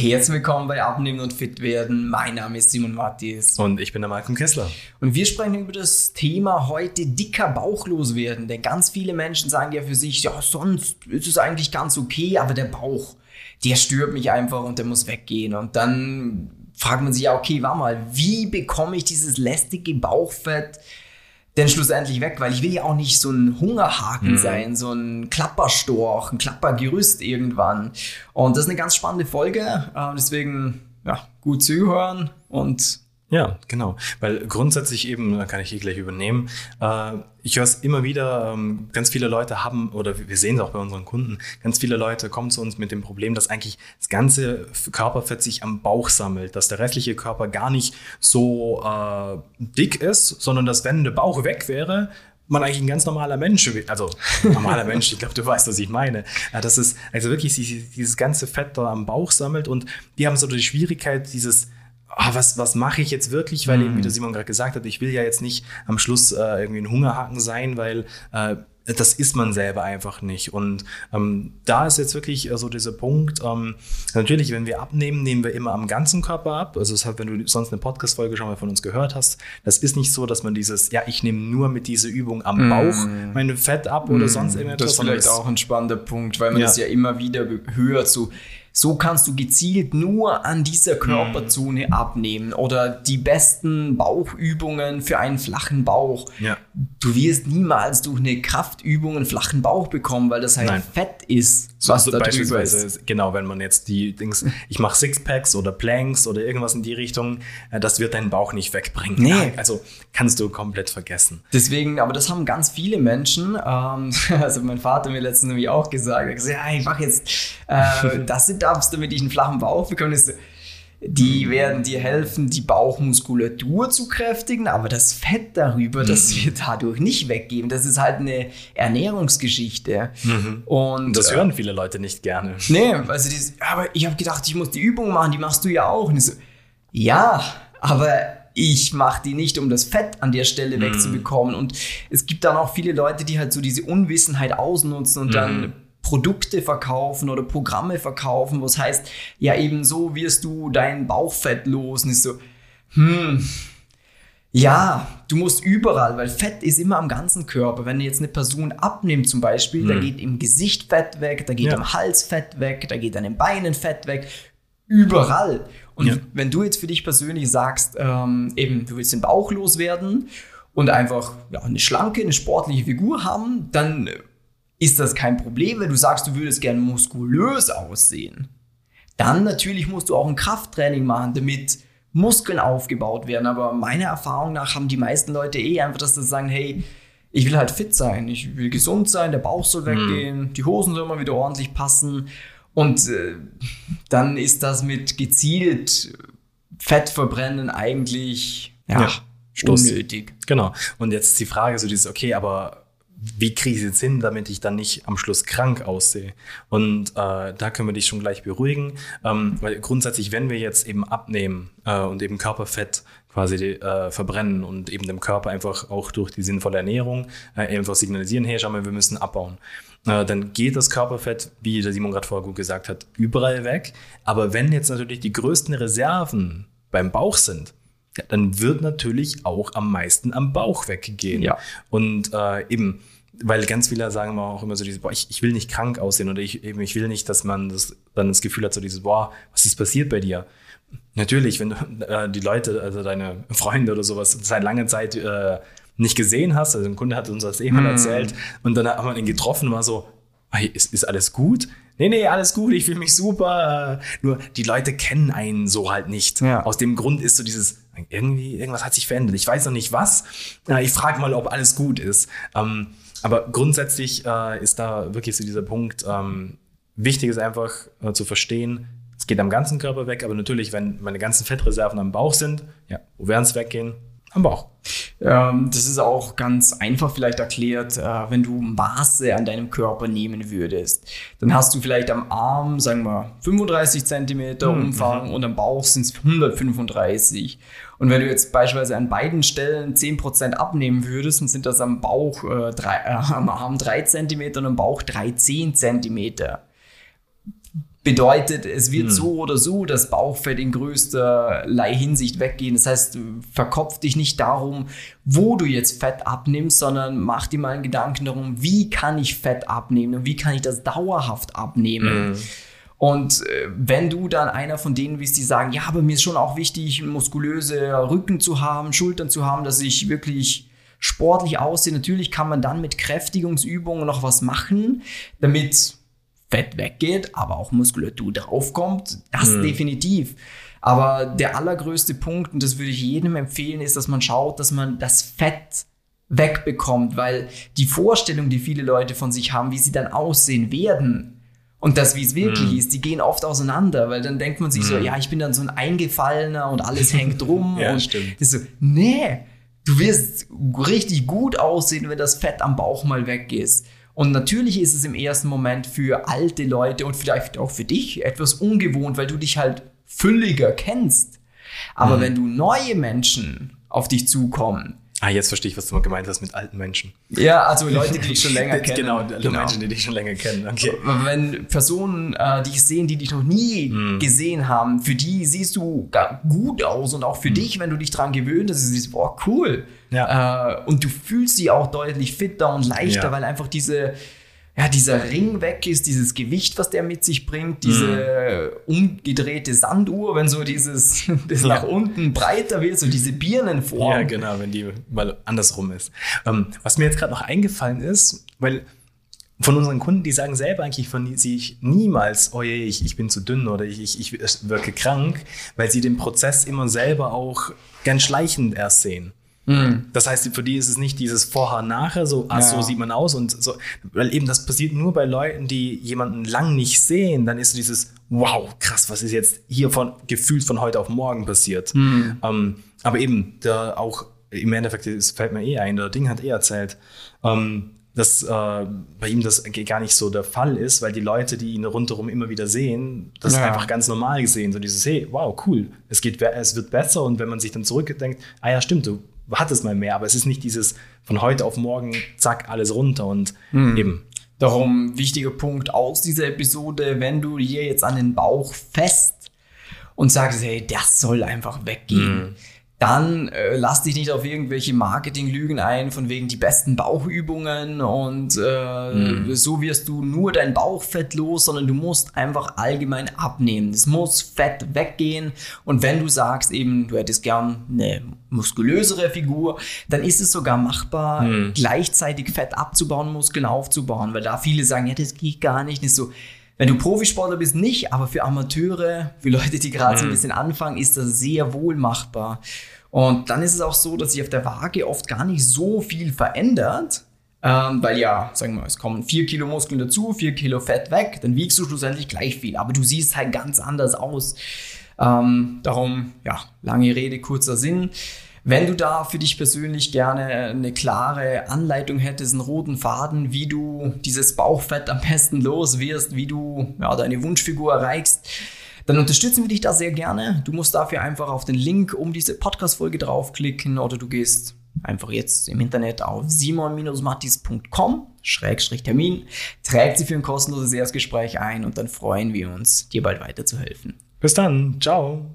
Herzlich willkommen bei Abnehmen und Fit werden. Mein Name ist Simon Mattis. Und ich bin der Malcolm Kessler. Und wir sprechen über das Thema heute dicker Bauch loswerden. Denn ganz viele Menschen sagen ja für sich, ja, sonst ist es eigentlich ganz okay, aber der Bauch, der stört mich einfach und der muss weggehen. Und dann fragt man sich ja, okay, warte mal, wie bekomme ich dieses lästige Bauchfett denn schlussendlich weg, weil ich will ja auch nicht so ein Hungerhaken mhm. sein, so ein Klapperstorch, ein Klappergerüst irgendwann. Und das ist eine ganz spannende Folge, äh, deswegen ja, gut zuhören und ja, genau. Weil grundsätzlich eben, da kann ich hier gleich übernehmen, äh, ich höre es immer wieder, ähm, ganz viele Leute haben, oder wir sehen es auch bei unseren Kunden, ganz viele Leute kommen zu uns mit dem Problem, dass eigentlich das ganze Körperfett sich am Bauch sammelt, dass der restliche Körper gar nicht so äh, dick ist, sondern dass wenn der Bauch weg wäre, man eigentlich ein ganz normaler Mensch, also normaler Mensch, ich glaube, du weißt, was ich meine. Ja, das ist also wirklich dieses, dieses ganze Fett da am Bauch sammelt und die haben so die Schwierigkeit, dieses oh, was, was mache ich jetzt wirklich? Weil mhm. eben, wie der Simon gerade gesagt hat, ich will ja jetzt nicht am Schluss äh, irgendwie ein Hungerhaken sein, weil äh, das ist man selber einfach nicht. Und ähm, da ist jetzt wirklich äh, so dieser Punkt, ähm, natürlich, wenn wir abnehmen, nehmen wir immer am ganzen Körper ab. Also das heißt, wenn du sonst eine Podcast-Folge schon mal von uns gehört hast, das ist nicht so, dass man dieses, ja, ich nehme nur mit dieser Übung am mm. Bauch mein Fett ab oder mm. sonst irgendetwas. Das ist vielleicht auch ein spannender Punkt, weil man ja. das ja immer wieder hört, so so kannst du gezielt nur an dieser Körperzone mhm. abnehmen oder die besten Bauchübungen für einen flachen Bauch. Ja. Du wirst niemals durch eine Kraftübung einen flachen Bauch bekommen, weil das halt Nein. Fett ist. Was so, da beispielsweise, ist. genau, wenn man jetzt die Dings, ich mache Sixpacks oder Planks oder irgendwas in die Richtung, äh, das wird deinen Bauch nicht wegbringen. Nee. Also kannst du komplett vergessen. Deswegen, aber das haben ganz viele Menschen. Ähm, also mein Vater mir letztens nämlich auch gesagt, er hat gesagt, ja, ich mache jetzt äh, das Sit-Ups, damit ich einen flachen Bauch bekomme. Die werden dir helfen, die Bauchmuskulatur zu kräftigen, aber das Fett darüber, das mhm. wird dadurch nicht weggeben. Das ist halt eine Ernährungsgeschichte. Mhm. Und das äh, hören viele Leute nicht gerne. Nee, also dieses, aber ich habe gedacht, ich muss die Übung machen, die machst du ja auch. So, ja, aber ich mache die nicht, um das Fett an der Stelle mhm. wegzubekommen. Und es gibt dann auch viele Leute, die halt so diese Unwissenheit ausnutzen und mhm. dann Produkte verkaufen oder Programme verkaufen, was heißt, ja eben so wirst du dein Bauchfett los. Und ist so, hm, ja, du musst überall, weil Fett ist immer am ganzen Körper. Wenn jetzt eine Person abnimmt zum Beispiel, hm. da geht im Gesicht Fett weg, da geht ja. im Hals Fett weg, da geht an den Beinen Fett weg, überall. Und ja. wenn du jetzt für dich persönlich sagst, ähm, eben, du willst den Bauch loswerden und einfach ja, eine schlanke, eine sportliche Figur haben, dann ist das kein Problem, wenn du sagst, du würdest gerne muskulös aussehen. Dann natürlich musst du auch ein Krafttraining machen, damit Muskeln aufgebaut werden. Aber meiner Erfahrung nach haben die meisten Leute eh einfach, dass sie sagen, hey, ich will halt fit sein, ich will gesund sein, der Bauch soll weggehen, mhm. die Hosen sollen mal wieder ordentlich passen. Und äh, dann ist das mit gezielt Fett verbrennen eigentlich ja, ja unnötig. Genau. Und jetzt die Frage so dieses, okay, aber wie kriege ich es jetzt hin, damit ich dann nicht am Schluss krank aussehe? Und äh, da können wir dich schon gleich beruhigen, ähm, weil grundsätzlich, wenn wir jetzt eben abnehmen äh, und eben Körperfett quasi äh, verbrennen und eben dem Körper einfach auch durch die sinnvolle Ernährung äh, einfach signalisieren, hey, schau mal, wir müssen abbauen. Äh, dann geht das Körperfett, wie der Simon gerade vorher gut gesagt hat, überall weg. Aber wenn jetzt natürlich die größten Reserven beim Bauch sind, dann wird natürlich auch am meisten am Bauch weggehen. Ja. Und äh, eben, weil ganz viele sagen auch immer so dieses, boah, ich, ich will nicht krank aussehen oder ich, eben, ich will nicht, dass man das, dann das Gefühl hat, so dieses, boah, was ist passiert bei dir? Natürlich, wenn du äh, die Leute, also deine Freunde oder sowas seit langer Zeit äh, nicht gesehen hast, also ein Kunde hat uns das eh mal mm. erzählt und dann haben wir ihn getroffen, war so, hey, ist, ist alles gut? Nee, nee, alles gut, ich fühle mich super. Nur die Leute kennen einen so halt nicht. Ja. Aus dem Grund ist so dieses, irgendwie, irgendwas hat sich verändert. Ich weiß noch nicht was. Ich frage mal, ob alles gut ist. Ähm, aber grundsätzlich äh, ist da wirklich so dieser Punkt, ähm, wichtig ist einfach äh, zu verstehen, es geht am ganzen Körper weg, aber natürlich, wenn meine ganzen Fettreserven am Bauch sind, ja, wo werden es weggehen? Am Bauch. Ähm, das ist auch ganz einfach vielleicht erklärt, äh, wenn du Maße an deinem Körper nehmen würdest. Dann hast du vielleicht am Arm, sagen wir, 35 Zentimeter mhm. Umfang und am Bauch sind es 135. Und wenn du jetzt beispielsweise an beiden Stellen 10% abnehmen würdest, dann sind das am Bauch, äh, drei, äh, am Arm 3 cm und am Bauch 13 cm. Bedeutet, es wird hm. so oder so das Bauchfett in größterlei Hinsicht weggehen. Das heißt, verkopf dich nicht darum, wo du jetzt Fett abnimmst, sondern mach dir mal einen Gedanken darum, wie kann ich Fett abnehmen und wie kann ich das dauerhaft abnehmen. Hm. Und äh, wenn du dann einer von denen bist, die sagen, ja, aber mir ist schon auch wichtig, muskulöse Rücken zu haben, Schultern zu haben, dass ich wirklich sportlich aussehe. Natürlich kann man dann mit Kräftigungsübungen noch was machen, damit Fett weggeht, aber auch Muskulatur draufkommt. Das mhm. definitiv. Aber der allergrößte Punkt, und das würde ich jedem empfehlen, ist, dass man schaut, dass man das Fett wegbekommt, weil die Vorstellung, die viele Leute von sich haben, wie sie dann aussehen werden, und das, wie es wirklich mm. ist, die gehen oft auseinander, weil dann denkt man sich mm. so, hm. ja, ich bin dann so ein Eingefallener und alles hängt rum. ja, und stimmt. ist so, nee, du wirst richtig gut aussehen, wenn das Fett am Bauch mal weg ist. Und natürlich ist es im ersten Moment für alte Leute und vielleicht auch für dich etwas ungewohnt, weil du dich halt fülliger kennst. Aber mhm. wenn du neue Menschen auf dich zukommen, Ah, jetzt verstehe ich, was du mal gemeint hast mit alten Menschen. Ja, also Leute, die dich schon länger kennen. Genau, genau, Menschen, die dich schon länger kennen. Okay. Wenn Personen äh, dich sehen, die dich noch nie mm. gesehen haben, für die siehst du gut aus und auch für mm. dich, wenn du dich dran gewöhnt hast, siehst, boah, cool. Ja. Äh, und du fühlst dich auch deutlich fitter und leichter, ja. weil einfach diese ja, dieser Ring weg ist, dieses Gewicht, was der mit sich bringt, diese mhm. umgedrehte Sanduhr, wenn so dieses das ja. nach unten breiter wird, so diese Birnenform. Ja, genau, wenn die mal andersrum ist. Ähm, was mir jetzt gerade noch eingefallen ist, weil von unseren Kunden, die sagen selber eigentlich von sich niemals, oh je, ich, ich bin zu dünn oder ich, ich, ich wirke krank, weil sie den Prozess immer selber auch ganz schleichend erst sehen. Mhm. Das heißt, für die ist es nicht dieses Vorher-Nachher, so, ah, ja. so sieht man aus und so, weil eben das passiert nur bei Leuten, die jemanden lang nicht sehen, dann ist dieses, wow, krass, was ist jetzt hier von, gefühlt von heute auf morgen passiert. Mhm. Ähm, aber eben, da auch, im Endeffekt, es fällt mir eh ein, der Ding hat eh erzählt, ähm, dass äh, bei ihm das gar nicht so der Fall ist, weil die Leute, die ihn rundherum immer wieder sehen, das ja. einfach ganz normal sehen. So dieses, hey, wow, cool, es, geht, es wird besser und wenn man sich dann zurückdenkt, ah ja, stimmt, du hattest mal mehr, aber es ist nicht dieses von heute auf morgen, zack, alles runter und mhm. eben. Darum wichtiger Punkt aus dieser Episode, wenn du hier jetzt an den Bauch fest und sagst, hey, das soll einfach weggehen. Mhm dann äh, lass dich nicht auf irgendwelche Marketinglügen ein, von wegen die besten Bauchübungen und äh, mhm. so wirst du nur dein Bauchfett los, sondern du musst einfach allgemein abnehmen. Es muss Fett weggehen und wenn du sagst eben, du hättest gern eine muskulösere Figur, dann ist es sogar machbar, mhm. gleichzeitig Fett abzubauen, Muskeln aufzubauen, weil da viele sagen, ja, das geht gar nicht, nicht so wenn du Profisportler bist, nicht, aber für Amateure, für Leute, die gerade mhm. so ein mhm. bisschen anfangen, ist das sehr wohl machbar. Und dann ist es auch so, dass sich auf der Waage oft gar nicht so viel verändert. Ähm, weil ja, sagen wir mal, es kommen vier Kilo Muskeln dazu, vier Kilo Fett weg, dann wiegst du schlussendlich gleich viel, aber du siehst halt ganz anders aus. Ähm, darum, ja, lange Rede, kurzer Sinn. Wenn du da für dich persönlich gerne eine klare Anleitung hättest, einen roten Faden, wie du dieses Bauchfett am besten los wirst, wie du ja, deine Wunschfigur erreichst, dann unterstützen wir dich da sehr gerne. Du musst dafür einfach auf den Link um diese Podcast-Folge draufklicken oder du gehst einfach jetzt im Internet auf simon-mattis.com Schrägstrich Termin, trägt sie für ein kostenloses Erstgespräch ein und dann freuen wir uns, dir bald weiterzuhelfen. Bis dann, ciao.